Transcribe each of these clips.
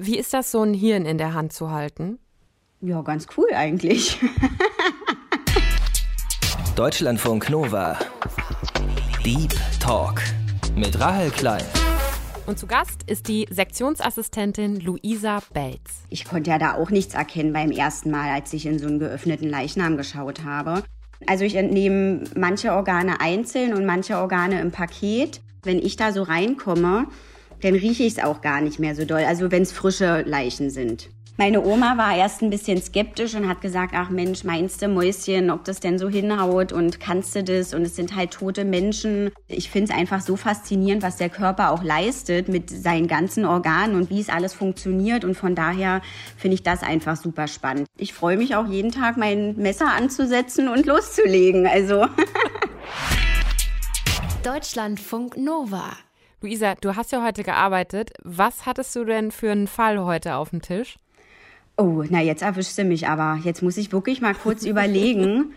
Wie ist das, so ein Hirn in der Hand zu halten? Ja, ganz cool eigentlich. Deutschlandfunk Nova. Deep Talk mit Rahel Klein. Und zu Gast ist die Sektionsassistentin Luisa Belz. Ich konnte ja da auch nichts erkennen beim ersten Mal, als ich in so einen geöffneten Leichnam geschaut habe. Also ich entnehme manche Organe einzeln und manche Organe im Paket. Wenn ich da so reinkomme, dann rieche ich es auch gar nicht mehr so doll. Also wenn es frische Leichen sind. Meine Oma war erst ein bisschen skeptisch und hat gesagt, ach Mensch, meinst du Mäuschen, ob das denn so hinhaut und kannst du das? Und es sind halt tote Menschen. Ich finde es einfach so faszinierend, was der Körper auch leistet mit seinen ganzen Organen und wie es alles funktioniert. Und von daher finde ich das einfach super spannend. Ich freue mich auch jeden Tag, mein Messer anzusetzen und loszulegen. Also. Deutschlandfunk Nova. Luisa, du hast ja heute gearbeitet. Was hattest du denn für einen Fall heute auf dem Tisch? Oh, na jetzt erwischst du mich aber. Jetzt muss ich wirklich mal kurz überlegen,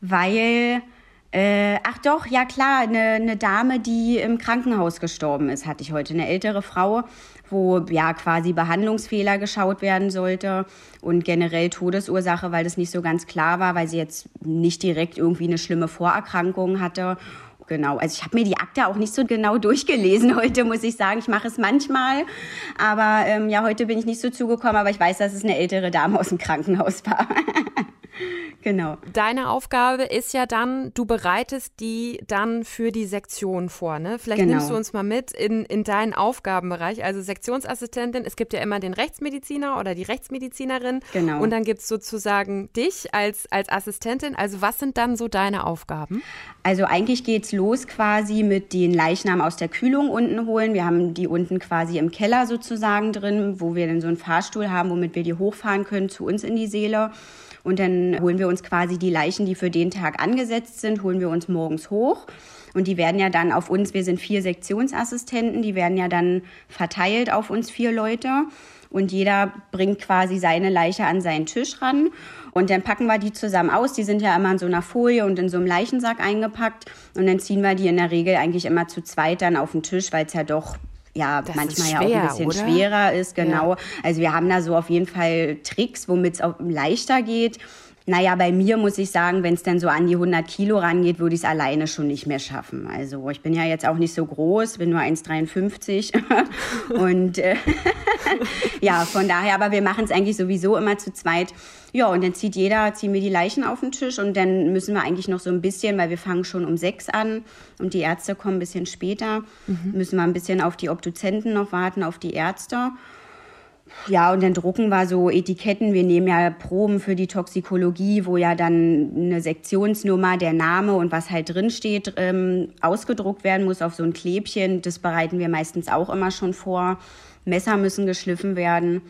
weil, äh, ach doch, ja klar, eine, eine Dame, die im Krankenhaus gestorben ist, hatte ich heute. Eine ältere Frau, wo ja quasi Behandlungsfehler geschaut werden sollte und generell Todesursache, weil das nicht so ganz klar war, weil sie jetzt nicht direkt irgendwie eine schlimme Vorerkrankung hatte genau. Also ich habe mir die Akte auch nicht so genau durchgelesen heute, muss ich sagen. Ich mache es manchmal, aber ähm, ja, heute bin ich nicht so zugekommen, aber ich weiß, dass es eine ältere Dame aus dem Krankenhaus war. genau. Deine Aufgabe ist ja dann, du bereitest die dann für die Sektion vor, ne? Vielleicht genau. nimmst du uns mal mit in, in deinen Aufgabenbereich. Also Sektionsassistentin, es gibt ja immer den Rechtsmediziner oder die Rechtsmedizinerin. Genau. Und dann gibt es sozusagen dich als, als Assistentin. Also was sind dann so deine Aufgaben? Also eigentlich geht es los quasi mit den Leichnam aus der Kühlung unten holen. Wir haben die unten quasi im Keller sozusagen drin, wo wir dann so einen Fahrstuhl haben, womit wir die hochfahren können zu uns in die Seele. Und dann holen wir uns quasi die Leichen, die für den Tag angesetzt sind, holen wir uns morgens hoch. Und die werden ja dann auf uns, wir sind vier Sektionsassistenten, die werden ja dann verteilt auf uns vier Leute. Und jeder bringt quasi seine Leiche an seinen Tisch ran. Und dann packen wir die zusammen aus. Die sind ja immer in so einer Folie und in so einem Leichensack eingepackt. Und dann ziehen wir die in der Regel eigentlich immer zu zweit dann auf den Tisch, weil es ja doch ja das manchmal ja auch ein bisschen oder? schwerer ist, genau. Ja. Also wir haben da so auf jeden Fall Tricks, womit es auch leichter geht. Naja, bei mir muss ich sagen, wenn es dann so an die 100 Kilo rangeht, würde ich es alleine schon nicht mehr schaffen. Also ich bin ja jetzt auch nicht so groß, bin nur 1,53 und äh, ja, von daher, aber wir machen es eigentlich sowieso immer zu zweit. Ja, und dann zieht jeder, ziehen wir die Leichen auf den Tisch und dann müssen wir eigentlich noch so ein bisschen, weil wir fangen schon um sechs an und die Ärzte kommen ein bisschen später, mhm. müssen wir ein bisschen auf die Obduzenten noch warten, auf die Ärzte. Ja, und dann drucken wir so Etiketten. Wir nehmen ja Proben für die Toxikologie, wo ja dann eine Sektionsnummer, der Name und was halt drinsteht, ähm, ausgedruckt werden muss auf so ein Klebchen. Das bereiten wir meistens auch immer schon vor. Messer müssen geschliffen werden.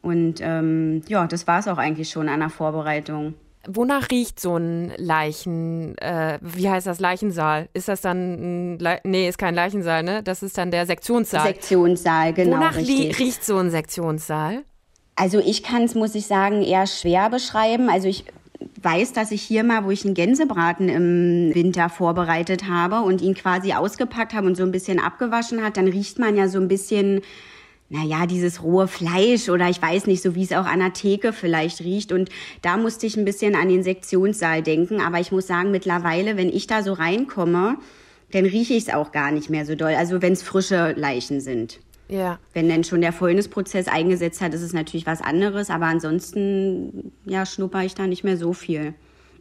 Und ähm, ja, das war es auch eigentlich schon an der Vorbereitung. Wonach riecht so ein Leichen, äh, wie heißt das, Leichensaal? Ist das dann, ein Le nee, ist kein Leichensaal, ne? Das ist dann der Sektionssaal. Sektionssaal, genau. Wonach riecht so ein Sektionssaal? Also ich kann es, muss ich sagen, eher schwer beschreiben. Also ich weiß, dass ich hier mal, wo ich einen Gänsebraten im Winter vorbereitet habe und ihn quasi ausgepackt habe und so ein bisschen abgewaschen hat, dann riecht man ja so ein bisschen naja, dieses rohe Fleisch oder ich weiß nicht, so wie es auch an der Theke vielleicht riecht. Und da musste ich ein bisschen an den Sektionssaal denken. Aber ich muss sagen, mittlerweile, wenn ich da so reinkomme, dann rieche ich es auch gar nicht mehr so doll. Also wenn es frische Leichen sind. Ja. Wenn dann schon der Fäulnisprozess eingesetzt hat, ist es natürlich was anderes. Aber ansonsten, ja, schnupper ich da nicht mehr so viel.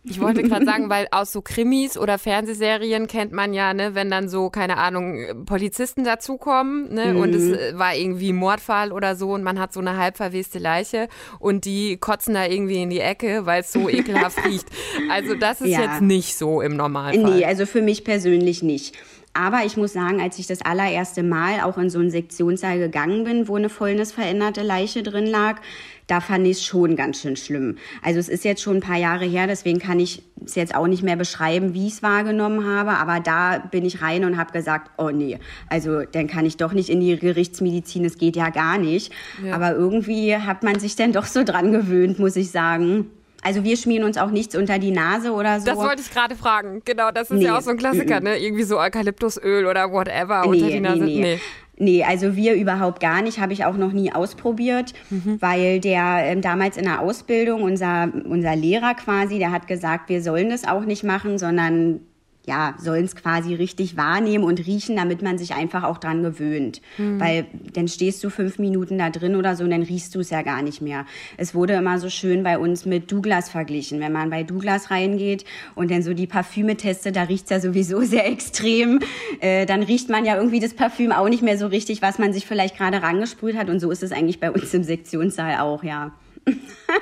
Ich wollte gerade sagen, weil aus so Krimis oder Fernsehserien kennt man ja, ne, wenn dann so, keine Ahnung, Polizisten dazukommen, ne, mhm. und es äh, war irgendwie Mordfall oder so und man hat so eine halb verweste Leiche und die kotzen da irgendwie in die Ecke, weil es so ekelhaft riecht. Also das ist ja. jetzt nicht so im Normalfall. Nee, also für mich persönlich nicht. Aber ich muss sagen, als ich das allererste Mal auch in so einen Sektionssaal gegangen bin, wo eine fäulnisveränderte Leiche drin lag, da fand ich es schon ganz schön schlimm. Also es ist jetzt schon ein paar Jahre her, deswegen kann ich es jetzt auch nicht mehr beschreiben, wie ich es wahrgenommen habe. Aber da bin ich rein und habe gesagt, oh nee, also dann kann ich doch nicht in die Gerichtsmedizin, es geht ja gar nicht. Ja. Aber irgendwie hat man sich dann doch so dran gewöhnt, muss ich sagen. Also wir schmieren uns auch nichts unter die Nase oder so. Das wollte ich gerade fragen. Genau, das ist nee. ja auch so ein Klassiker, ne? Irgendwie so Eukalyptusöl oder whatever nee, unter die Nase. Nee, nee. Nee, also wir überhaupt gar nicht, habe ich auch noch nie ausprobiert, mhm. weil der ähm, damals in der Ausbildung, unser, unser Lehrer quasi, der hat gesagt, wir sollen das auch nicht machen, sondern ja, sollen es quasi richtig wahrnehmen und riechen, damit man sich einfach auch dran gewöhnt. Mhm. Weil dann stehst du fünf Minuten da drin oder so und dann riechst du es ja gar nicht mehr. Es wurde immer so schön bei uns mit Douglas verglichen. Wenn man bei Douglas reingeht und dann so die Parfüme testet, da riecht's ja sowieso sehr extrem. Äh, dann riecht man ja irgendwie das Parfüm auch nicht mehr so richtig, was man sich vielleicht gerade rangesprüht hat. Und so ist es eigentlich bei uns im Sektionssaal auch, ja.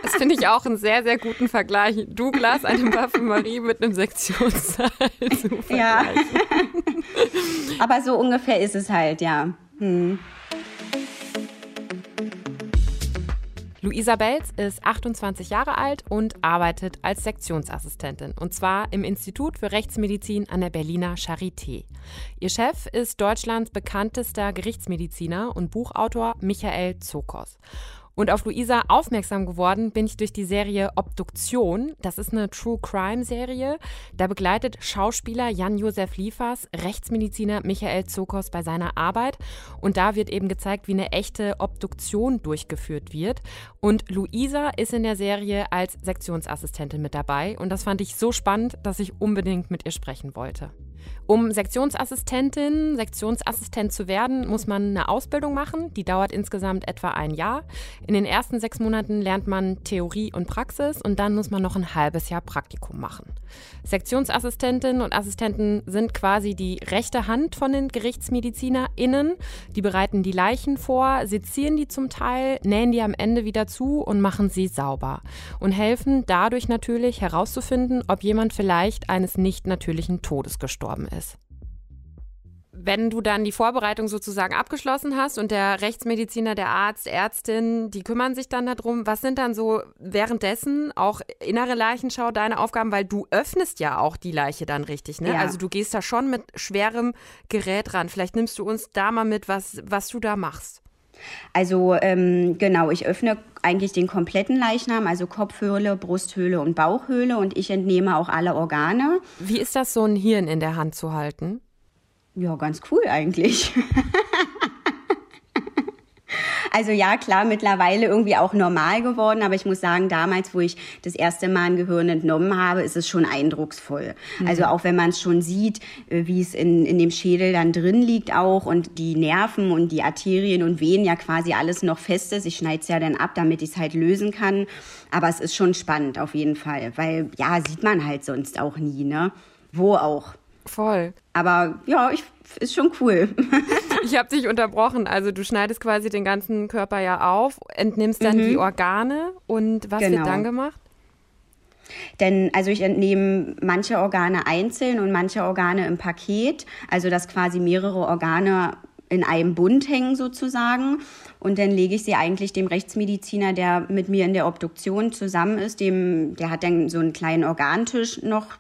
Das finde ich auch einen sehr, sehr guten Vergleich. Douglas, eine Parfümerie mit einem Sektionssaal. Ja. Aber so ungefähr ist es halt, ja. Hm. Luisa Belz ist 28 Jahre alt und arbeitet als Sektionsassistentin und zwar im Institut für Rechtsmedizin an der Berliner Charité. Ihr Chef ist Deutschlands bekanntester Gerichtsmediziner und Buchautor Michael Zokos. Und auf Luisa aufmerksam geworden bin ich durch die Serie Obduktion. Das ist eine True Crime Serie. Da begleitet Schauspieler Jan-Josef Liefers Rechtsmediziner Michael Zokos bei seiner Arbeit. Und da wird eben gezeigt, wie eine echte Obduktion durchgeführt wird. Und Luisa ist in der Serie als Sektionsassistentin mit dabei. Und das fand ich so spannend, dass ich unbedingt mit ihr sprechen wollte. Um Sektionsassistentin, Sektionsassistent zu werden, muss man eine Ausbildung machen. Die dauert insgesamt etwa ein Jahr. In den ersten sechs Monaten lernt man Theorie und Praxis und dann muss man noch ein halbes Jahr Praktikum machen. Sektionsassistentinnen und Assistenten sind quasi die rechte Hand von den GerichtsmedizinerInnen. Die bereiten die Leichen vor, sezieren die zum Teil, nähen die am Ende wieder zu und machen sie sauber. Und helfen dadurch natürlich herauszufinden, ob jemand vielleicht eines nicht natürlichen Todes gestorben ist ist. Wenn du dann die Vorbereitung sozusagen abgeschlossen hast und der Rechtsmediziner, der Arzt, Ärztin, die kümmern sich dann darum, was sind dann so währenddessen auch innere Leichenschau deine Aufgaben, weil du öffnest ja auch die Leiche dann richtig, ne? Ja. Also du gehst da schon mit schwerem Gerät ran. Vielleicht nimmst du uns da mal mit, was, was du da machst. Also ähm, genau, ich öffne eigentlich den kompletten Leichnam, also Kopfhöhle, Brusthöhle und Bauchhöhle und ich entnehme auch alle Organe. Wie ist das, so ein Hirn in der Hand zu halten? Ja, ganz cool eigentlich. Also ja, klar, mittlerweile irgendwie auch normal geworden, aber ich muss sagen, damals, wo ich das erste Mal ein Gehirn entnommen habe, ist es schon eindrucksvoll. Mhm. Also auch wenn man es schon sieht, äh, wie es in, in dem Schädel dann drin liegt auch und die Nerven und die Arterien und Venen ja quasi alles noch fest ist. Ich schneide es ja dann ab, damit ich es halt lösen kann. Aber es ist schon spannend auf jeden Fall, weil ja, sieht man halt sonst auch nie, ne? Wo auch. Voll. Aber ja, ich, ist schon cool. ich habe dich unterbrochen. Also du schneidest quasi den ganzen Körper ja auf, entnimmst dann mhm. die Organe und was genau. wird dann gemacht? Denn also ich entnehme manche Organe einzeln und manche Organe im Paket, also dass quasi mehrere Organe in einem Bund hängen sozusagen. Und dann lege ich sie eigentlich dem Rechtsmediziner, der mit mir in der Obduktion zusammen ist, dem, der hat dann so einen kleinen Organtisch noch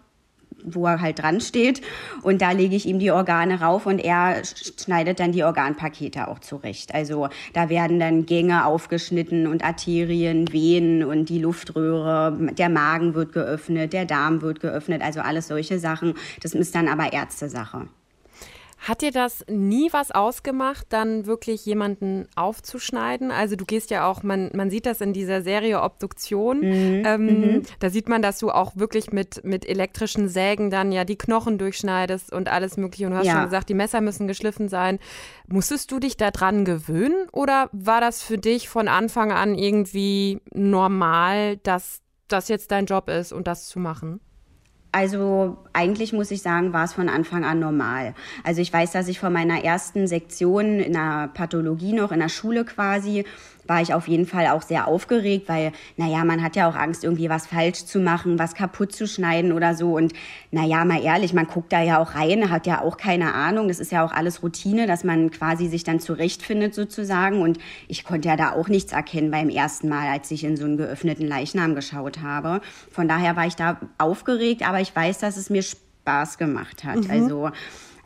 wo er halt dran steht. Und da lege ich ihm die Organe rauf und er schneidet dann die Organpakete auch zurecht. Also da werden dann Gänge aufgeschnitten und Arterien, Venen und die Luftröhre, der Magen wird geöffnet, der Darm wird geöffnet, also alles solche Sachen. Das ist dann aber Ärztesache. Hat dir das nie was ausgemacht, dann wirklich jemanden aufzuschneiden? Also du gehst ja auch, man, man sieht das in dieser Serie Obduktion. Mhm. Ähm, mhm. Da sieht man, dass du auch wirklich mit, mit elektrischen Sägen dann ja die Knochen durchschneidest und alles mögliche. Und du hast ja. schon gesagt, die Messer müssen geschliffen sein. Musstest du dich daran gewöhnen oder war das für dich von Anfang an irgendwie normal, dass das jetzt dein Job ist und das zu machen? Also eigentlich muss ich sagen, war es von Anfang an normal. Also ich weiß, dass ich vor meiner ersten Sektion in der Pathologie noch in der Schule quasi war ich auf jeden Fall auch sehr aufgeregt, weil, naja, man hat ja auch Angst, irgendwie was falsch zu machen, was kaputt zu schneiden oder so. Und naja, mal ehrlich, man guckt da ja auch rein, hat ja auch keine Ahnung. Das ist ja auch alles Routine, dass man quasi sich dann zurechtfindet sozusagen. Und ich konnte ja da auch nichts erkennen beim ersten Mal, als ich in so einen geöffneten Leichnam geschaut habe. Von daher war ich da aufgeregt, aber ich weiß, dass es mir Spaß gemacht hat. Mhm. Also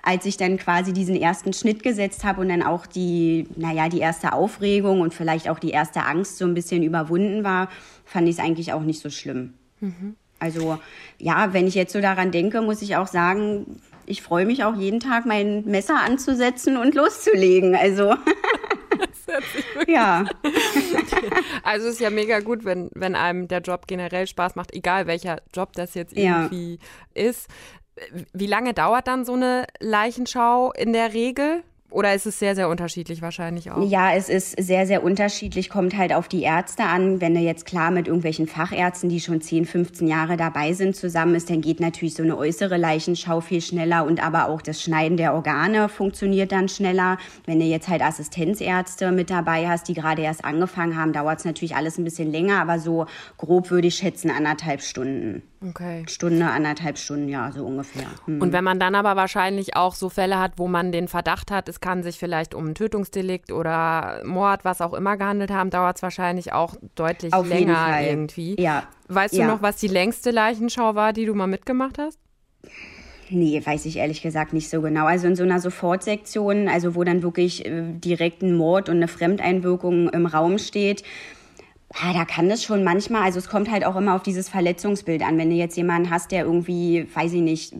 als ich dann quasi diesen ersten Schnitt gesetzt habe und dann auch die, naja, die erste Aufregung und vielleicht auch die erste Angst so ein bisschen überwunden war, fand ich es eigentlich auch nicht so schlimm. Mhm. Also ja, wenn ich jetzt so daran denke, muss ich auch sagen, ich freue mich auch jeden Tag, mein Messer anzusetzen und loszulegen. Also. ja. Also es ist ja mega gut, wenn, wenn einem der Job generell Spaß macht, egal welcher Job das jetzt irgendwie ja. ist. Wie lange dauert dann so eine Leichenschau in der Regel? Oder ist es sehr, sehr unterschiedlich wahrscheinlich auch? Ja, es ist sehr, sehr unterschiedlich, kommt halt auf die Ärzte an. Wenn du jetzt klar mit irgendwelchen Fachärzten, die schon 10, 15 Jahre dabei sind, zusammen ist, dann geht natürlich so eine äußere Leichenschau viel schneller und aber auch das Schneiden der Organe funktioniert dann schneller. Wenn du jetzt halt Assistenzärzte mit dabei hast, die gerade erst angefangen haben, dauert es natürlich alles ein bisschen länger, aber so grob würde ich schätzen anderthalb Stunden. Okay. Stunde, anderthalb Stunden, ja, so ungefähr. Hm. Und wenn man dann aber wahrscheinlich auch so Fälle hat, wo man den Verdacht hat, es kann sich vielleicht um ein Tötungsdelikt oder Mord, was auch immer gehandelt haben, dauert es wahrscheinlich auch deutlich Auf länger irgendwie. Ja. Weißt du ja. noch, was die längste Leichenschau war, die du mal mitgemacht hast? Nee, weiß ich ehrlich gesagt nicht so genau. Also in so einer Sofortsektion, also wo dann wirklich äh, direkt ein Mord und eine Fremdeinwirkung im Raum steht, ja, da kann das schon manchmal, also es kommt halt auch immer auf dieses Verletzungsbild an. Wenn du jetzt jemanden hast, der irgendwie, weiß ich nicht,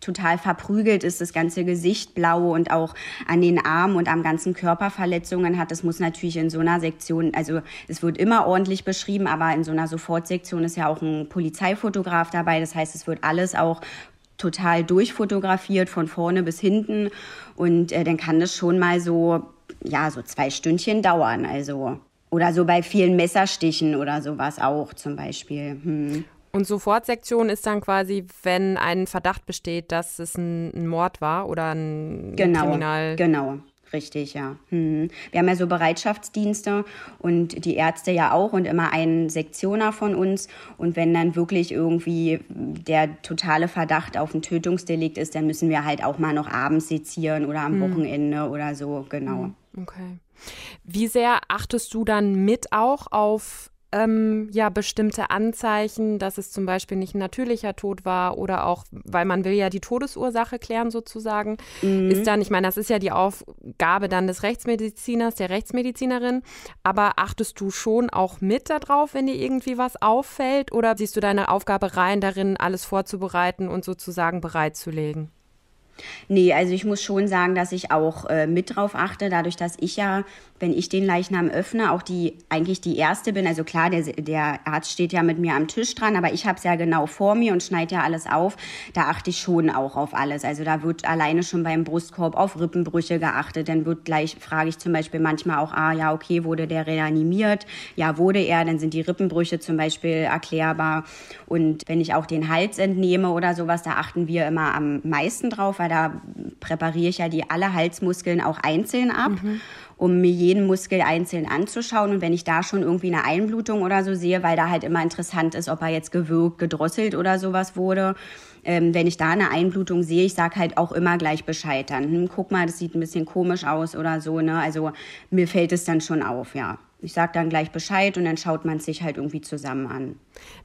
total verprügelt ist, das ganze Gesicht blau und auch an den Armen und am ganzen Körper Verletzungen hat. Das muss natürlich in so einer Sektion, also es wird immer ordentlich beschrieben, aber in so einer Sofortsektion ist ja auch ein Polizeifotograf dabei. Das heißt, es wird alles auch total durchfotografiert von vorne bis hinten und äh, dann kann das schon mal so ja so zwei Stündchen dauern. Also oder so bei vielen Messerstichen oder sowas auch zum Beispiel. Hm. Und Sofortsektion ist dann quasi, wenn ein Verdacht besteht, dass es ein, ein Mord war oder ein genau, Kriminal. Genau, richtig, ja. Hm. Wir haben ja so Bereitschaftsdienste und die Ärzte ja auch und immer einen Sektioner von uns. Und wenn dann wirklich irgendwie der totale Verdacht auf ein Tötungsdelikt ist, dann müssen wir halt auch mal noch abends sezieren oder am hm. Wochenende oder so, genau. Hm, okay. Wie sehr achtest du dann mit auch auf ähm, ja bestimmte Anzeichen, dass es zum Beispiel nicht ein natürlicher Tod war oder auch, weil man will ja die Todesursache klären sozusagen, mhm. ist dann, ich meine, das ist ja die Aufgabe dann des Rechtsmediziners, der Rechtsmedizinerin, aber achtest du schon auch mit darauf, wenn dir irgendwie was auffällt oder siehst du deine Aufgabe rein darin, alles vorzubereiten und sozusagen bereitzulegen? Nee, also ich muss schon sagen, dass ich auch äh, mit drauf achte, dadurch, dass ich ja, wenn ich den Leichnam öffne, auch die eigentlich die erste bin. Also klar, der, der Arzt steht ja mit mir am Tisch dran, aber ich habe es ja genau vor mir und schneide ja alles auf. Da achte ich schon auch auf alles. Also da wird alleine schon beim Brustkorb auf Rippenbrüche geachtet. Dann wird gleich, frage ich zum Beispiel manchmal auch, ah ja, okay, wurde der reanimiert? Ja, wurde er, dann sind die Rippenbrüche zum Beispiel erklärbar. Und wenn ich auch den Hals entnehme oder sowas, da achten wir immer am meisten drauf, weil da präpariere ich ja die alle Halsmuskeln auch einzeln ab. Mhm um mir jeden Muskel einzeln anzuschauen. Und wenn ich da schon irgendwie eine Einblutung oder so sehe, weil da halt immer interessant ist, ob er jetzt gewürgt, gedrosselt oder sowas wurde, ähm, wenn ich da eine Einblutung sehe, ich sage halt auch immer gleich Bescheid dann. Hm, guck mal, das sieht ein bisschen komisch aus oder so. Ne? Also mir fällt es dann schon auf, ja ich sage dann gleich Bescheid und dann schaut man sich halt irgendwie zusammen an.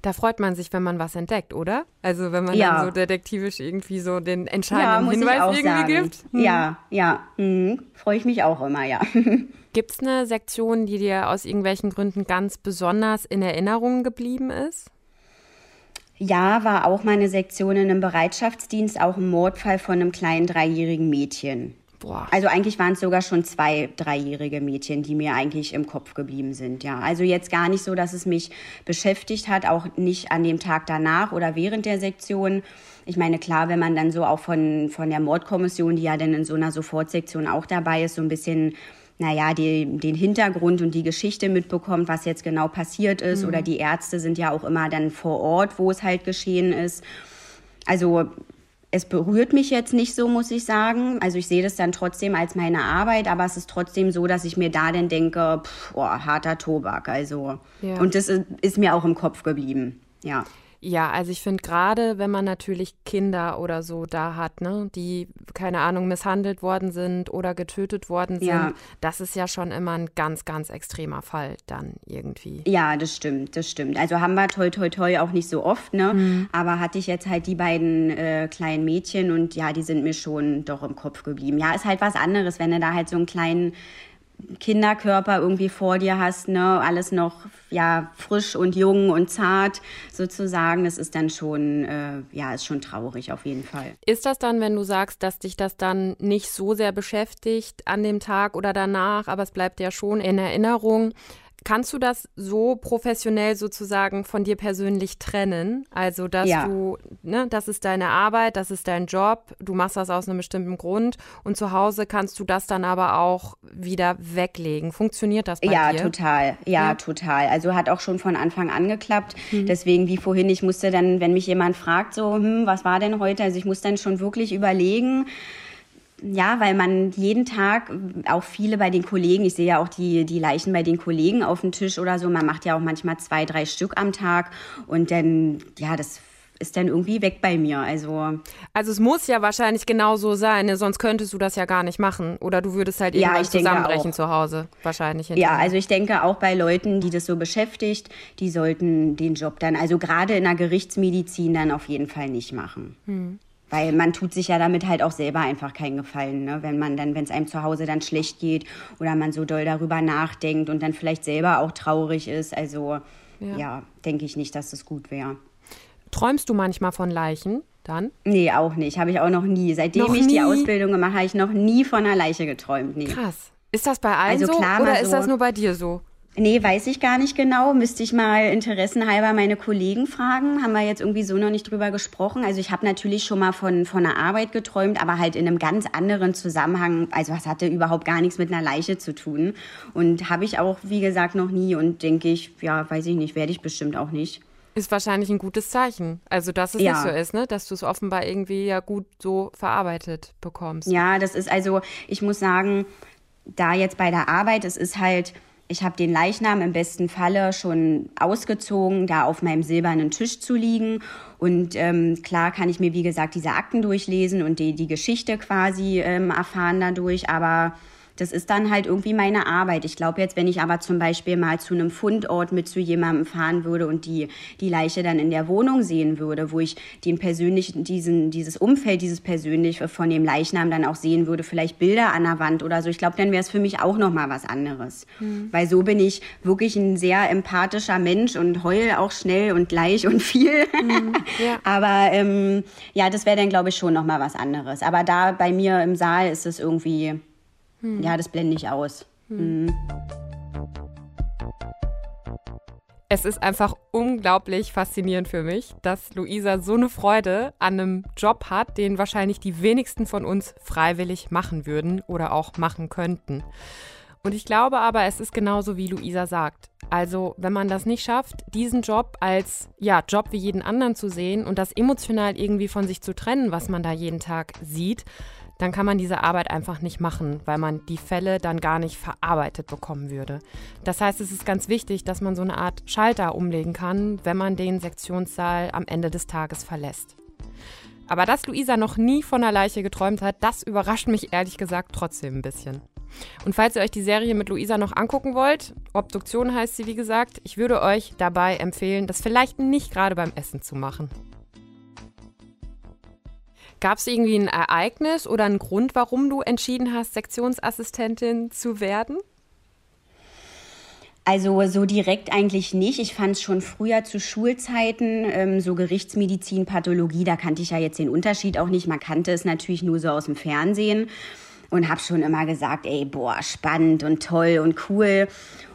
Da freut man sich, wenn man was entdeckt, oder? Also wenn man ja. dann so detektivisch irgendwie so den entscheidenden ja, Hinweis irgendwie sagen. gibt. Hm. Ja, ja, hm. freue ich mich auch immer, ja. Gibt es eine Sektion, die dir aus irgendwelchen Gründen ganz besonders in Erinnerung geblieben ist? Ja, war auch meine Sektion in einem Bereitschaftsdienst, auch ein Mordfall von einem kleinen dreijährigen Mädchen. Boah. Also eigentlich waren es sogar schon zwei dreijährige Mädchen, die mir eigentlich im Kopf geblieben sind. Ja, also jetzt gar nicht so, dass es mich beschäftigt hat, auch nicht an dem Tag danach oder während der Sektion. Ich meine, klar, wenn man dann so auch von, von der Mordkommission, die ja dann in so einer Sofortsektion auch dabei ist, so ein bisschen naja, die, den Hintergrund und die Geschichte mitbekommt, was jetzt genau passiert ist. Mhm. Oder die Ärzte sind ja auch immer dann vor Ort, wo es halt geschehen ist. Also es berührt mich jetzt nicht so, muss ich sagen. Also ich sehe das dann trotzdem als meine Arbeit, aber es ist trotzdem so, dass ich mir da dann denke, pff, oh, harter Tobak. Also ja. und das ist, ist mir auch im Kopf geblieben. Ja. Ja, also ich finde gerade, wenn man natürlich Kinder oder so da hat, ne, die, keine Ahnung, misshandelt worden sind oder getötet worden sind, ja. das ist ja schon immer ein ganz, ganz extremer Fall dann irgendwie. Ja, das stimmt, das stimmt. Also haben wir toi toi toi auch nicht so oft, ne? Mhm. Aber hatte ich jetzt halt die beiden äh, kleinen Mädchen und ja, die sind mir schon doch im Kopf geblieben. Ja, ist halt was anderes, wenn du da halt so einen kleinen Kinderkörper irgendwie vor dir hast, ne, alles noch ja frisch und jung und zart sozusagen, das ist dann schon äh, ja ist schon traurig auf jeden Fall. Ist das dann, wenn du sagst, dass dich das dann nicht so sehr beschäftigt an dem Tag oder danach, aber es bleibt ja schon in Erinnerung, Kannst du das so professionell sozusagen von dir persönlich trennen? Also, dass ja. du, ne, das ist deine Arbeit, das ist dein Job, du machst das aus einem bestimmten Grund und zu Hause kannst du das dann aber auch wieder weglegen. Funktioniert das bei ja, dir? Total. Ja, ja, total. Also hat auch schon von Anfang an geklappt. Mhm. Deswegen, wie vorhin, ich musste dann, wenn mich jemand fragt, so, hm, was war denn heute? Also ich muss dann schon wirklich überlegen, ja, weil man jeden Tag, auch viele bei den Kollegen, ich sehe ja auch die, die Leichen bei den Kollegen auf dem Tisch oder so, man macht ja auch manchmal zwei, drei Stück am Tag und dann, ja, das ist dann irgendwie weg bei mir. Also, also es muss ja wahrscheinlich genau so sein, ne? sonst könntest du das ja gar nicht machen. Oder du würdest halt irgendwann ja, zusammenbrechen zu Hause, wahrscheinlich. Ja, also ich denke auch bei Leuten, die das so beschäftigt, die sollten den Job dann, also gerade in der Gerichtsmedizin dann auf jeden Fall nicht machen. Hm. Weil man tut sich ja damit halt auch selber einfach keinen Gefallen, ne? wenn man dann, wenn es einem zu Hause dann schlecht geht oder man so doll darüber nachdenkt und dann vielleicht selber auch traurig ist. Also ja, ja denke ich nicht, dass das gut wäre. Träumst du manchmal von Leichen dann? Nee, auch nicht. Habe ich auch noch nie. Seitdem noch ich nie? die Ausbildung gemacht habe, habe ich noch nie von einer Leiche geträumt. Nee. Krass. Ist das bei allen also so klar, oder so, ist das nur bei dir so? Nee, weiß ich gar nicht genau. Müsste ich mal interessenhalber meine Kollegen fragen. Haben wir jetzt irgendwie so noch nicht drüber gesprochen. Also ich habe natürlich schon mal von, von einer Arbeit geträumt, aber halt in einem ganz anderen Zusammenhang. Also es hatte überhaupt gar nichts mit einer Leiche zu tun. Und habe ich auch, wie gesagt, noch nie. Und denke ich, ja, weiß ich nicht, werde ich bestimmt auch nicht. Ist wahrscheinlich ein gutes Zeichen. Also, dass es ja. nicht so ist, ne? Dass du es offenbar irgendwie ja gut so verarbeitet bekommst. Ja, das ist also, ich muss sagen, da jetzt bei der Arbeit, es ist halt ich habe den Leichnam im besten Falle schon ausgezogen, da auf meinem silbernen Tisch zu liegen. Und ähm, klar kann ich mir, wie gesagt, diese Akten durchlesen und die, die Geschichte quasi ähm, erfahren dadurch. Aber das ist dann halt irgendwie meine Arbeit. Ich glaube jetzt, wenn ich aber zum Beispiel mal zu einem Fundort mit zu jemandem fahren würde und die, die Leiche dann in der Wohnung sehen würde, wo ich den persönlichen, diesen, dieses Umfeld, dieses persönliche von dem Leichnam dann auch sehen würde, vielleicht Bilder an der Wand oder so, ich glaube, dann wäre es für mich auch nochmal was anderes. Mhm. Weil so bin ich wirklich ein sehr empathischer Mensch und heul auch schnell und gleich und viel. Mhm. Ja. aber ähm, ja, das wäre dann, glaube ich, schon nochmal was anderes. Aber da bei mir im Saal ist es irgendwie hm. Ja, das blende ich aus. Hm. hm. Es ist einfach unglaublich faszinierend für mich, dass Luisa so eine Freude an einem Job hat, den wahrscheinlich die wenigsten von uns freiwillig machen würden oder auch machen könnten. Und ich glaube aber, es ist genauso wie Luisa sagt. Also, wenn man das nicht schafft, diesen Job als ja, Job wie jeden anderen zu sehen und das emotional irgendwie von sich zu trennen, was man da jeden Tag sieht, dann kann man diese Arbeit einfach nicht machen, weil man die Fälle dann gar nicht verarbeitet bekommen würde. Das heißt, es ist ganz wichtig, dass man so eine Art Schalter umlegen kann, wenn man den Sektionssaal am Ende des Tages verlässt. Aber dass Luisa noch nie von einer Leiche geträumt hat, das überrascht mich ehrlich gesagt trotzdem ein bisschen. Und falls ihr euch die Serie mit Luisa noch angucken wollt, Obduktion heißt sie wie gesagt, ich würde euch dabei empfehlen, das vielleicht nicht gerade beim Essen zu machen. Gab es irgendwie ein Ereignis oder einen Grund, warum du entschieden hast, Sektionsassistentin zu werden? Also so direkt eigentlich nicht. Ich fand es schon früher zu Schulzeiten, ähm, so Gerichtsmedizin, Pathologie, da kannte ich ja jetzt den Unterschied auch nicht. Man kannte es natürlich nur so aus dem Fernsehen und habe schon immer gesagt, ey, boah, spannend und toll und cool.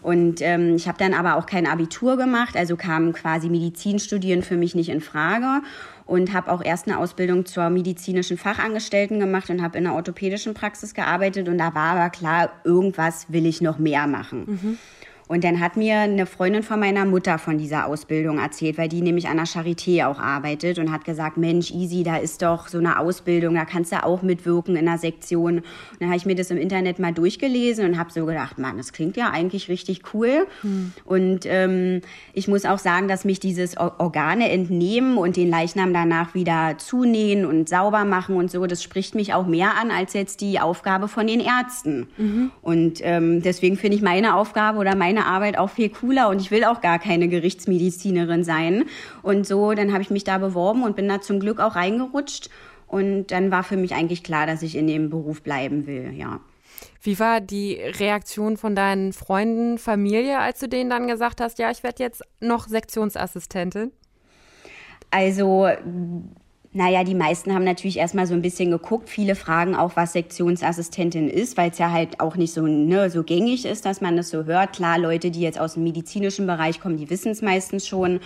Und ähm, ich habe dann aber auch kein Abitur gemacht, also kam quasi Medizinstudieren für mich nicht in Frage und habe auch erst eine Ausbildung zur medizinischen Fachangestellten gemacht und habe in einer orthopädischen Praxis gearbeitet und da war aber klar, irgendwas will ich noch mehr machen. Mhm. Und dann hat mir eine Freundin von meiner Mutter von dieser Ausbildung erzählt, weil die nämlich an der Charité auch arbeitet und hat gesagt, Mensch, easy, da ist doch so eine Ausbildung, da kannst du auch mitwirken in der Sektion. Und dann habe ich mir das im Internet mal durchgelesen und habe so gedacht, Mann, das klingt ja eigentlich richtig cool. Hm. Und ähm, ich muss auch sagen, dass mich dieses Organe entnehmen und den Leichnam danach wieder zunähen und sauber machen und so, das spricht mich auch mehr an als jetzt die Aufgabe von den Ärzten. Mhm. Und ähm, deswegen finde ich meine Aufgabe oder meine meine Arbeit auch viel cooler und ich will auch gar keine Gerichtsmedizinerin sein. Und so, dann habe ich mich da beworben und bin da zum Glück auch reingerutscht. Und dann war für mich eigentlich klar, dass ich in dem Beruf bleiben will, ja. Wie war die Reaktion von deinen Freunden, Familie, als du denen dann gesagt hast, ja, ich werde jetzt noch Sektionsassistentin? Also naja, die meisten haben natürlich erstmal so ein bisschen geguckt. Viele fragen auch, was Sektionsassistentin ist, weil es ja halt auch nicht so, ne, so gängig ist, dass man das so hört. Klar, Leute, die jetzt aus dem medizinischen Bereich kommen, die wissen es meistens schon.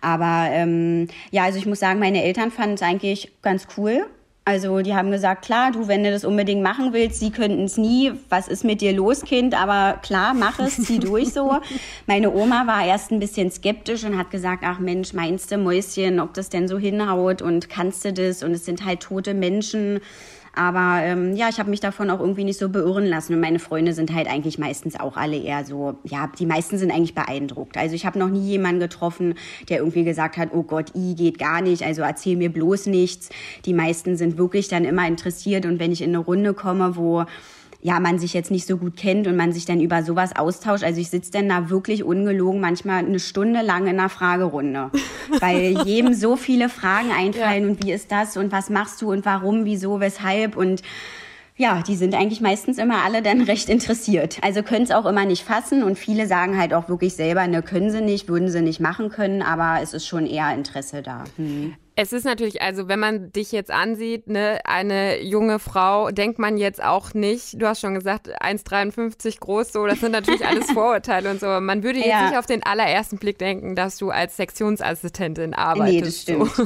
Aber ähm, ja, also ich muss sagen, meine Eltern fanden es eigentlich ganz cool. Also die haben gesagt, klar, du, wenn du das unbedingt machen willst, sie könnten es nie. Was ist mit dir los, Kind? Aber klar, mach es, zieh durch so. Meine Oma war erst ein bisschen skeptisch und hat gesagt, ach Mensch, meinst du, Mäuschen, ob das denn so hinhaut und kannst du das? Und es sind halt tote Menschen. Aber ähm, ja, ich habe mich davon auch irgendwie nicht so beirren lassen. Und meine Freunde sind halt eigentlich meistens auch alle eher so, ja, die meisten sind eigentlich beeindruckt. Also ich habe noch nie jemanden getroffen, der irgendwie gesagt hat, oh Gott, i geht gar nicht, also erzähl mir bloß nichts. Die meisten sind wirklich dann immer interessiert. Und wenn ich in eine Runde komme, wo ja, man sich jetzt nicht so gut kennt und man sich dann über sowas austauscht. Also ich sitze dann da wirklich ungelogen manchmal eine Stunde lang in einer Fragerunde, weil jedem so viele Fragen einfallen ja. und wie ist das und was machst du und warum, wieso, weshalb und ja, die sind eigentlich meistens immer alle dann recht interessiert. Also können es auch immer nicht fassen und viele sagen halt auch wirklich selber, ne, können sie nicht, würden sie nicht machen können, aber es ist schon eher Interesse da. Hm. Es ist natürlich, also wenn man dich jetzt ansieht, ne, eine junge Frau, denkt man jetzt auch nicht, du hast schon gesagt, 1,53 groß, so, das sind natürlich alles Vorurteile und so. Man würde jetzt ja. nicht auf den allerersten Blick denken, dass du als Sektionsassistentin arbeitest. Nee, das stimmt. So.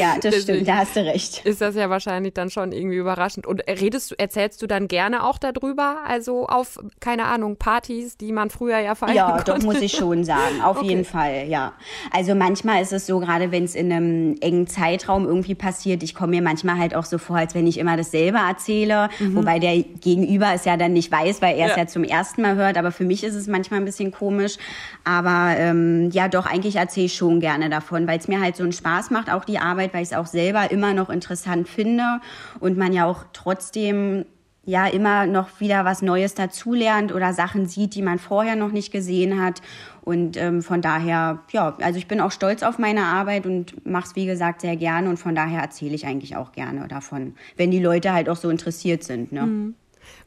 Ja, das stimmt, da hast du recht. Ist das ja wahrscheinlich dann schon irgendwie überraschend. Und redest du, erzählst du dann gerne auch darüber? Also auf, keine Ahnung, Partys, die man früher ja feiern Ja, konnte? doch muss ich schon sagen, auf okay. jeden Fall, ja. Also manchmal ist es so, gerade wenn es in einem engen Zeitraum irgendwie passiert. Ich komme mir manchmal halt auch so vor, als wenn ich immer dasselbe erzähle, mhm. wobei der Gegenüber es ja dann nicht weiß, weil er es ja. ja. zum ersten Mal hört. Aber für mich ist es manchmal ein bisschen komisch. Aber ähm, ja, doch, eigentlich erzähle ich schon gerne davon, weil es mir halt so einen Spaß macht, auch die Arbeit, weil ich es auch selber immer noch interessant finde und man ja auch trotzdem ja immer noch wieder was Neues dazulernt oder Sachen sieht, die man vorher noch nicht gesehen hat. Und ähm, von daher, ja, also ich bin auch stolz auf meine Arbeit und mache es, wie gesagt, sehr gerne. Und von daher erzähle ich eigentlich auch gerne davon, wenn die Leute halt auch so interessiert sind. Ne? Mhm.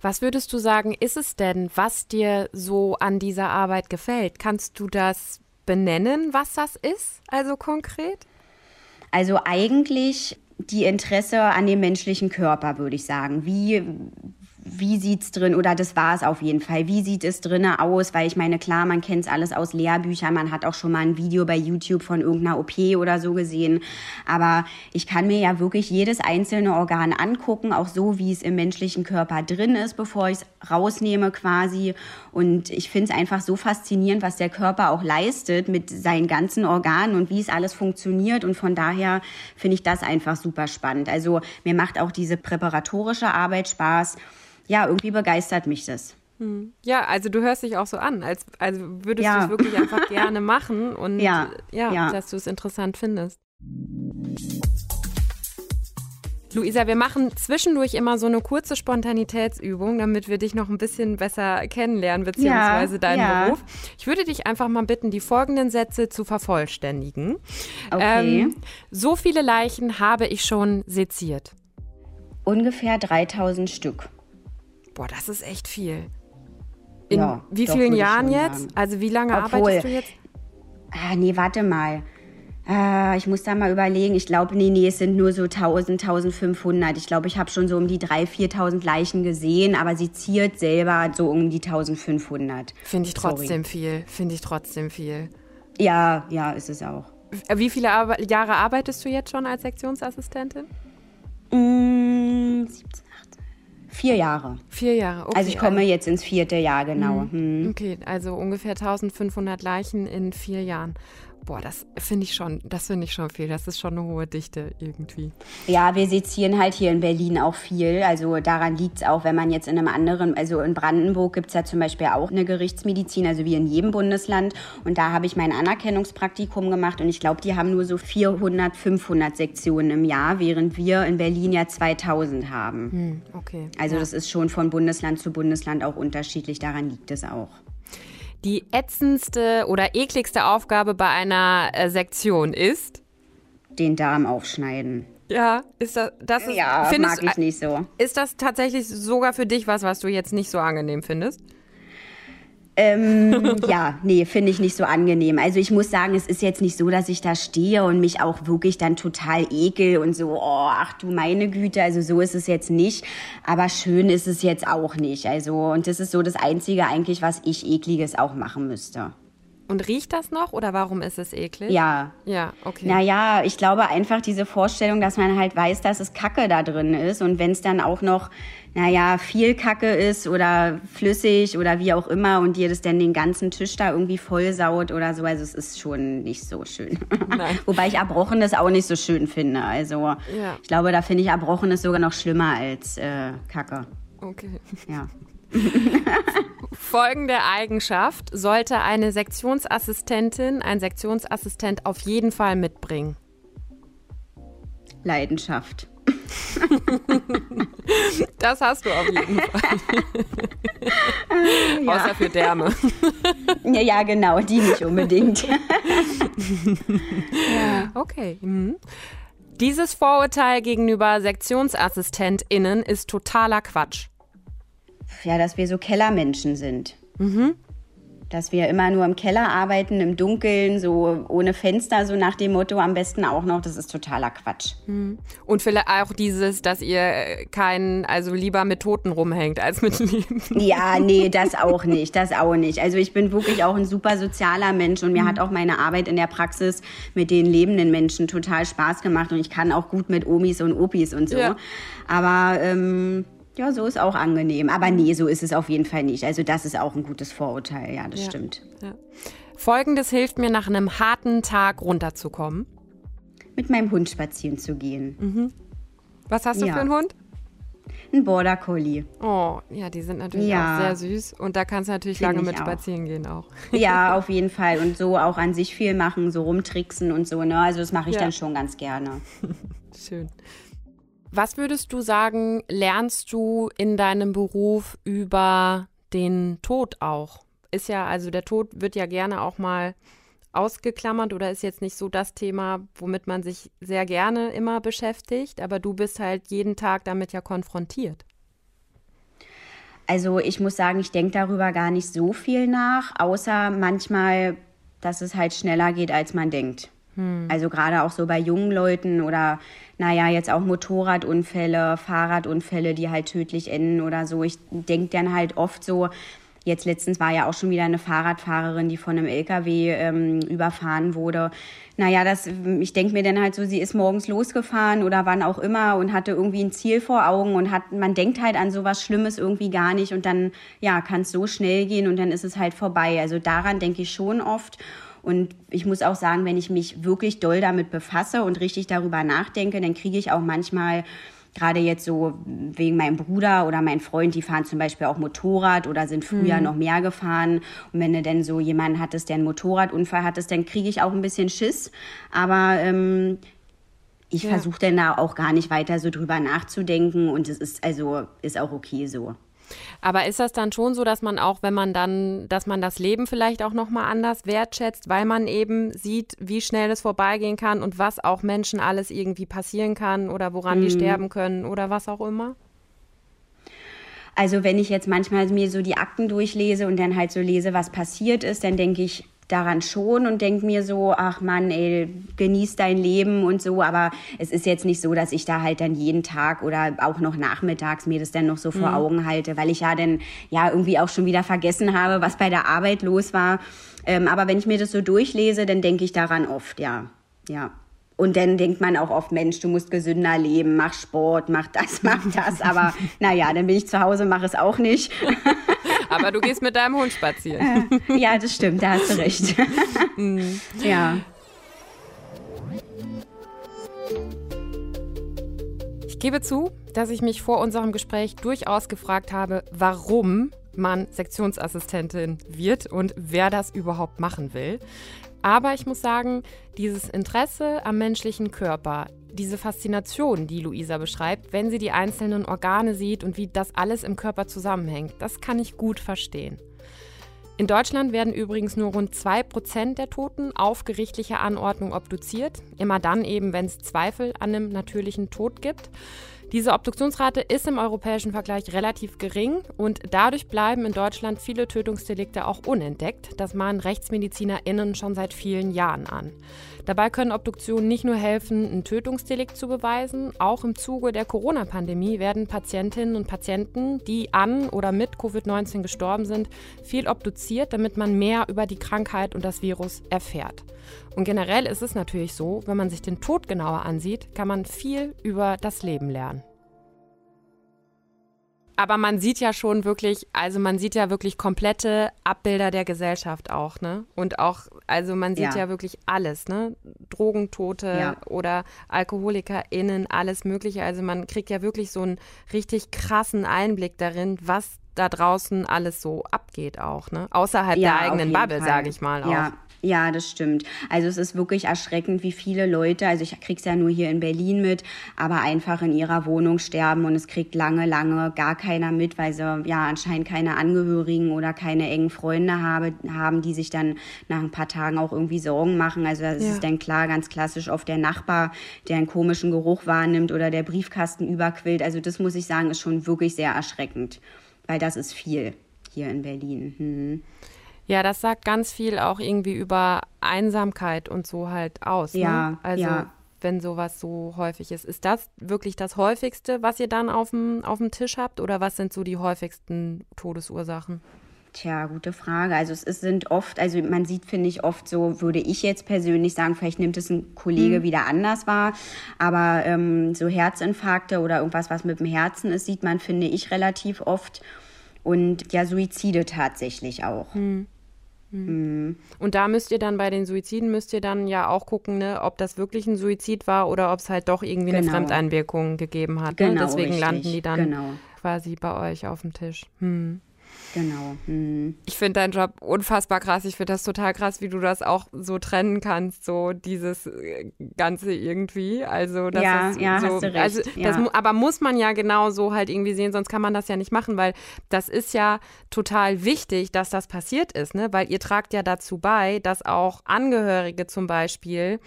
Was würdest du sagen, ist es denn, was dir so an dieser Arbeit gefällt? Kannst du das benennen, was das ist, also konkret? Also eigentlich die Interesse an dem menschlichen Körper, würde ich sagen. Wie, wie sieht's drin, oder das war es auf jeden Fall, wie sieht es drinnen aus, weil ich meine, klar, man kennt es alles aus Lehrbüchern, man hat auch schon mal ein Video bei YouTube von irgendeiner OP oder so gesehen, aber ich kann mir ja wirklich jedes einzelne Organ angucken, auch so, wie es im menschlichen Körper drin ist, bevor ich es rausnehme quasi. Und ich finde es einfach so faszinierend, was der Körper auch leistet mit seinen ganzen Organen und wie es alles funktioniert. Und von daher finde ich das einfach super spannend. Also mir macht auch diese präparatorische Arbeit Spaß ja, irgendwie begeistert mich das. Hm. Ja, also du hörst dich auch so an, als also würdest ja. du es wirklich einfach gerne machen und ja, ja, ja. dass du es interessant findest. Luisa, wir machen zwischendurch immer so eine kurze Spontanitätsübung, damit wir dich noch ein bisschen besser kennenlernen, beziehungsweise ja, deinen ja. Beruf. Ich würde dich einfach mal bitten, die folgenden Sätze zu vervollständigen. Okay. Ähm, so viele Leichen habe ich schon seziert. Ungefähr 3000 Stück. Boah, das ist echt viel. In ja, wie vielen Jahren jetzt? Sagen. Also wie lange Obwohl, arbeitest du jetzt? Ah, nee, warte mal. Ah, ich muss da mal überlegen. Ich glaube, nee, nee, es sind nur so 1000, 1500. Ich glaube, ich habe schon so um die 3.000, 4.000 Leichen gesehen, aber sie ziert selber so um die 1500. Finde ich trotzdem Sorry. viel. Finde ich trotzdem viel. Ja, ja, ist es auch. Wie viele Ar Jahre arbeitest du jetzt schon als Sektionsassistentin? Mm, 17. Vier Jahre. Vier Jahre, okay. Also ich komme also, jetzt ins vierte Jahr, genau. Hm. Okay, also ungefähr 1500 Leichen in vier Jahren. Boah, das finde ich schon, das finde ich schon viel. Das ist schon eine hohe Dichte irgendwie. Ja, wir sezieren halt hier in Berlin auch viel. Also daran liegt es auch, wenn man jetzt in einem anderen, also in Brandenburg gibt es ja zum Beispiel auch eine Gerichtsmedizin, also wie in jedem Bundesland. Und da habe ich mein Anerkennungspraktikum gemacht und ich glaube, die haben nur so 400, 500 Sektionen im Jahr, während wir in Berlin ja 2000 haben. Hm, okay. Also ja. das ist schon von Bundesland zu Bundesland auch unterschiedlich. Daran liegt es auch die ätzendste oder ekligste Aufgabe bei einer äh, Sektion ist? Den Darm aufschneiden. Ja, ist das, das ist, ja, findest, mag ich nicht so. Ist das tatsächlich sogar für dich was, was du jetzt nicht so angenehm findest? Ähm, ja, nee, finde ich nicht so angenehm. Also ich muss sagen, es ist jetzt nicht so, dass ich da stehe und mich auch wirklich dann total ekel und so, oh, ach du meine Güte, also so ist es jetzt nicht. Aber schön ist es jetzt auch nicht. Also, und das ist so das Einzige eigentlich, was ich ekliges auch machen müsste. Und riecht das noch oder warum ist es eklig? Ja. Ja, okay. Naja, ich glaube einfach diese Vorstellung, dass man halt weiß, dass es Kacke da drin ist und wenn es dann auch noch, naja, viel Kacke ist oder flüssig oder wie auch immer und dir das dann den ganzen Tisch da irgendwie vollsaut oder so, also es ist schon nicht so schön. Wobei ich Erbrochenes auch nicht so schön finde. Also Ja. ich glaube, da finde ich Erbrochenes sogar noch schlimmer als äh, Kacke. okay. Ja. Folgende Eigenschaft sollte eine Sektionsassistentin, ein Sektionsassistent auf jeden Fall mitbringen. Leidenschaft. Das hast du auf jeden Fall. Außer für Därme. Ja, ja, genau, die nicht unbedingt. Okay. Mhm. Dieses Vorurteil gegenüber SektionsassistentInnen ist totaler Quatsch. Ja, dass wir so Kellermenschen sind. Dass wir immer nur im Keller arbeiten, im Dunkeln, so ohne Fenster, so nach dem Motto, am besten auch noch, das ist totaler Quatsch. Und vielleicht auch dieses, dass ihr keinen, also lieber mit Toten rumhängt als mit Leben. Ja, nee, das auch nicht, das auch nicht. Also ich bin wirklich auch ein super sozialer Mensch und mir hat auch meine Arbeit in der Praxis mit den lebenden Menschen total Spaß gemacht und ich kann auch gut mit Omis und Opis und so. Ja. Aber ähm, ja, so ist auch angenehm. Aber nee, so ist es auf jeden Fall nicht. Also das ist auch ein gutes Vorurteil, ja, das Ja. stimmt. Ja. Folgendes hilft mir, nach einem harten Tag runterzukommen. Mit meinem Hund spazieren zu gehen. Was hast du Ja. für einen Hund? Ein Border Collie. Oh, ja, die sind natürlich Ja. auch sehr süß. Und da kannst du natürlich Find lange mit auch. spazieren gehen auch. Ja, auf jeden Fall. Und so auch an sich viel machen, so rumtricksen und so. Ne? Also das mache ich Ja. dann schon ganz gerne. Schön. Was würdest du sagen, lernst du in deinem Beruf über den Tod auch? Ist ja, also der Tod wird ja gerne auch mal ausgeklammert oder ist jetzt nicht so das Thema, womit man sich sehr gerne immer beschäftigt, aber du bist halt jeden Tag damit ja konfrontiert. Also ich muss sagen, ich denke darüber gar nicht so viel nach, außer manchmal, dass es halt schneller geht, als man denkt. Also gerade auch so bei jungen Leuten oder naja, jetzt auch Motorradunfälle, Fahrradunfälle, die halt tödlich enden oder so. Ich denke dann halt oft so, jetzt letztens war ja auch schon wieder eine Fahrradfahrerin, die von einem LKW ähm, überfahren wurde. Naja, das, ich denke mir dann halt so, sie ist morgens losgefahren oder wann auch immer und hatte irgendwie ein Ziel vor Augen und hat, man denkt halt an sowas Schlimmes irgendwie gar nicht und dann, ja, kann es so schnell gehen und dann ist es halt vorbei. Also daran denke ich schon oft. Und ich muss auch sagen, wenn ich mich wirklich doll damit befasse und richtig darüber nachdenke, dann kriege ich auch manchmal gerade jetzt so wegen meinem Bruder oder mein Freund, die fahren zum Beispiel auch Motorrad oder sind früher noch mehr gefahren. Und wenn du denn so jemanden hattest, der einen Motorradunfall hattest, dann kriege ich auch ein bisschen Schiss. Aber ähm, ich Ja. versuche dann da auch gar nicht weiter so drüber nachzudenken und es ist also ist auch okay so. Aber ist das dann schon so, dass man auch, wenn man dann, dass man das Leben vielleicht auch nochmal anders wertschätzt, weil man eben sieht, wie schnell es vorbeigehen kann und was auch Menschen alles irgendwie passieren kann oder woran die sterben können oder was auch immer? Also wenn ich jetzt manchmal mir so die Akten durchlese und dann halt so lese, was passiert ist, dann denke ich daran schon und denke mir so, ach Mann, ey, genieß dein Leben und so. Aber es ist jetzt nicht so, dass ich da halt dann jeden Tag oder auch noch nachmittags mir das dann noch so vor Augen halte, weil ich ja dann ja irgendwie auch schon wieder vergessen habe, was bei der Arbeit los war. Ähm, aber wenn ich mir das so durchlese, dann denke ich daran oft, ja, ja. Und dann denkt man auch oft, Mensch, du musst gesünder leben, mach Sport, mach das, mach das. Aber naja, dann bin ich zu Hause, mache es auch nicht. Aber du gehst mit deinem Hund spazieren. Ja, das stimmt, da hast du recht. ja. Ich gebe zu, dass ich mich vor unserem Gespräch durchaus gefragt habe, warum man Sektionsassistentin wird und wer das überhaupt machen will. Aber ich muss sagen, dieses Interesse am menschlichen Körper, diese Faszination, die Luisa beschreibt, wenn sie die einzelnen Organe sieht und wie das alles im Körper zusammenhängt, das kann ich gut verstehen. In Deutschland werden übrigens nur rund 2% der Toten auf gerichtlicher Anordnung obduziert. Immer dann eben, wenn es Zweifel an einem natürlichen Tod gibt. Diese Obduktionsrate ist im europäischen Vergleich relativ gering und dadurch bleiben in Deutschland viele Tötungsdelikte auch unentdeckt. Das mahnen RechtsmedizinerInnen schon seit vielen Jahren an. Dabei können Obduktionen nicht nur helfen, ein Tötungsdelikt zu beweisen, auch im Zuge der Corona-Pandemie werden Patientinnen und Patienten, die an oder mit Covid-19 gestorben sind, viel obduziert, damit man mehr über die Krankheit und das Virus erfährt. Und generell ist es natürlich so, wenn man sich den Tod genauer ansieht, kann man viel über das Leben lernen. Aber man sieht ja schon wirklich, also man sieht ja wirklich komplette Abbilder der Gesellschaft auch, ne? Und auch, also man sieht ja, ja wirklich alles, ne? Drogentote ja. oder AlkoholikerInnen, alles Mögliche. Also man kriegt ja wirklich so einen richtig krassen Einblick darin, was da draußen alles so abgeht auch, ne? Außerhalb ja, der eigenen Bubble, sage ich mal auch. Ja, ja, das stimmt. Also es ist wirklich erschreckend, wie viele Leute, also ich krieg's ja nur hier in Berlin mit, aber einfach in ihrer Wohnung sterben und es kriegt lange, lange gar keiner mit, weil sie ja anscheinend keine Angehörigen oder keine engen Freunde habe, haben, die sich dann nach ein paar Tagen auch irgendwie Sorgen machen. Also das ja. ist dann klar, ganz klassisch oft der Nachbar, der einen komischen Geruch wahrnimmt oder der Briefkasten überquillt. Also das muss ich sagen, ist schon wirklich sehr erschreckend, weil das ist viel hier in Berlin. Hm. Ja, das sagt ganz viel auch irgendwie über Einsamkeit und so halt aus. Ne? Ja, ne? also ja. wenn sowas so häufig ist. Ist das wirklich das häufigste, was ihr dann auf dem, auf dem Tisch habt oder was sind so die häufigsten Todesursachen? Tja, gute Frage. Also es ist, sind oft, also man sieht, finde ich, oft so, würde ich jetzt persönlich sagen, vielleicht nimmt es ein Kollege mhm. wieder anders wahr, aber ähm, so Herzinfarkte oder irgendwas, was mit dem Herzen ist, sieht man, finde ich, relativ oft. Und ja, Suizide tatsächlich auch. Mhm. Mhm. Und da müsst ihr dann bei den Suiziden müsst ihr dann ja auch gucken, ne, ob das wirklich ein Suizid war oder ob es halt doch irgendwie genau. eine Fremdeinwirkung gegeben hat. Ne? Genau, Deswegen richtig. landen die dann genau. quasi bei euch auf dem Tisch. Hm. Genau. Mhm. Ich finde deinen Job unfassbar krass. Ich finde das total krass, wie du das auch so trennen kannst, so dieses äh, Ganze irgendwie. Also das ja, ist ja, so, hast du recht. Also ja. das, aber muss man ja genau so halt irgendwie sehen, sonst kann man das ja nicht machen, weil das ist ja total wichtig, dass das passiert ist, ne? Weil ihr tragt ja dazu bei, dass auch Angehörige zum Beispiel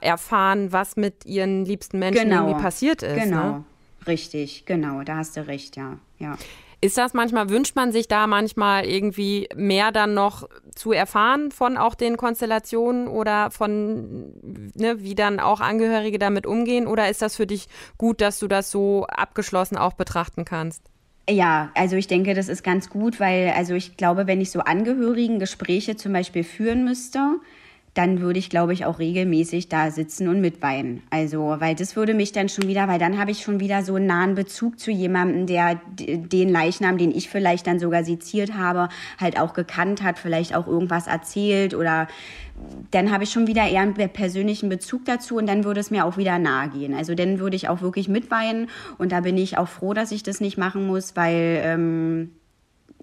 erfahren, was mit ihren liebsten Menschen genau. irgendwie passiert ist. Genau. Ne? Richtig, genau, da hast du recht, ja. ja. Ist das manchmal, wünscht man sich da manchmal irgendwie mehr dann noch zu erfahren von auch den Konstellationen oder von, ne, wie dann auch Angehörige damit umgehen? Oder ist das für dich gut, dass du das so abgeschlossen auch betrachten kannst? Ja, also ich denke, das ist ganz gut, weil, also ich glaube, wenn ich so Angehörigen Gespräche zum Beispiel führen müsste, dann würde ich, glaube ich, auch regelmäßig da sitzen und mitweinen. Also, weil das würde mich dann schon wieder, weil dann habe ich schon wieder so einen nahen Bezug zu jemandem, der den Leichnam, den ich vielleicht dann sogar seziert habe, halt auch gekannt hat, vielleicht auch irgendwas erzählt oder dann habe ich schon wieder eher einen persönlichen Bezug dazu und dann würde es mir auch wieder nahe gehen. Also dann würde ich auch wirklich mitweinen und da bin ich auch froh, dass ich das nicht machen muss, weil ähm,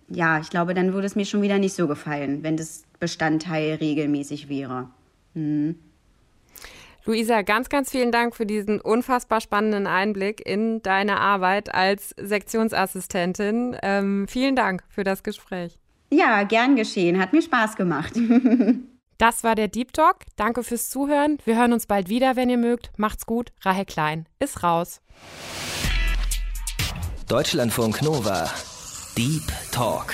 ja, ich glaube, dann würde es mir schon wieder nicht so gefallen, wenn das Bestandteil regelmäßig wäre. Mhm. Luisa, ganz, ganz vielen Dank für diesen unfassbar spannenden Einblick in deine Arbeit als Sektionsassistentin. Ähm, vielen Dank für das Gespräch. Ja, gern geschehen. Hat mir Spaß gemacht. das war der Deep Talk. Danke fürs Zuhören. Wir hören uns bald wieder, wenn ihr mögt. Macht's gut. Rahel Klein ist raus. Deutschlandfunk Nova. Deep Talk.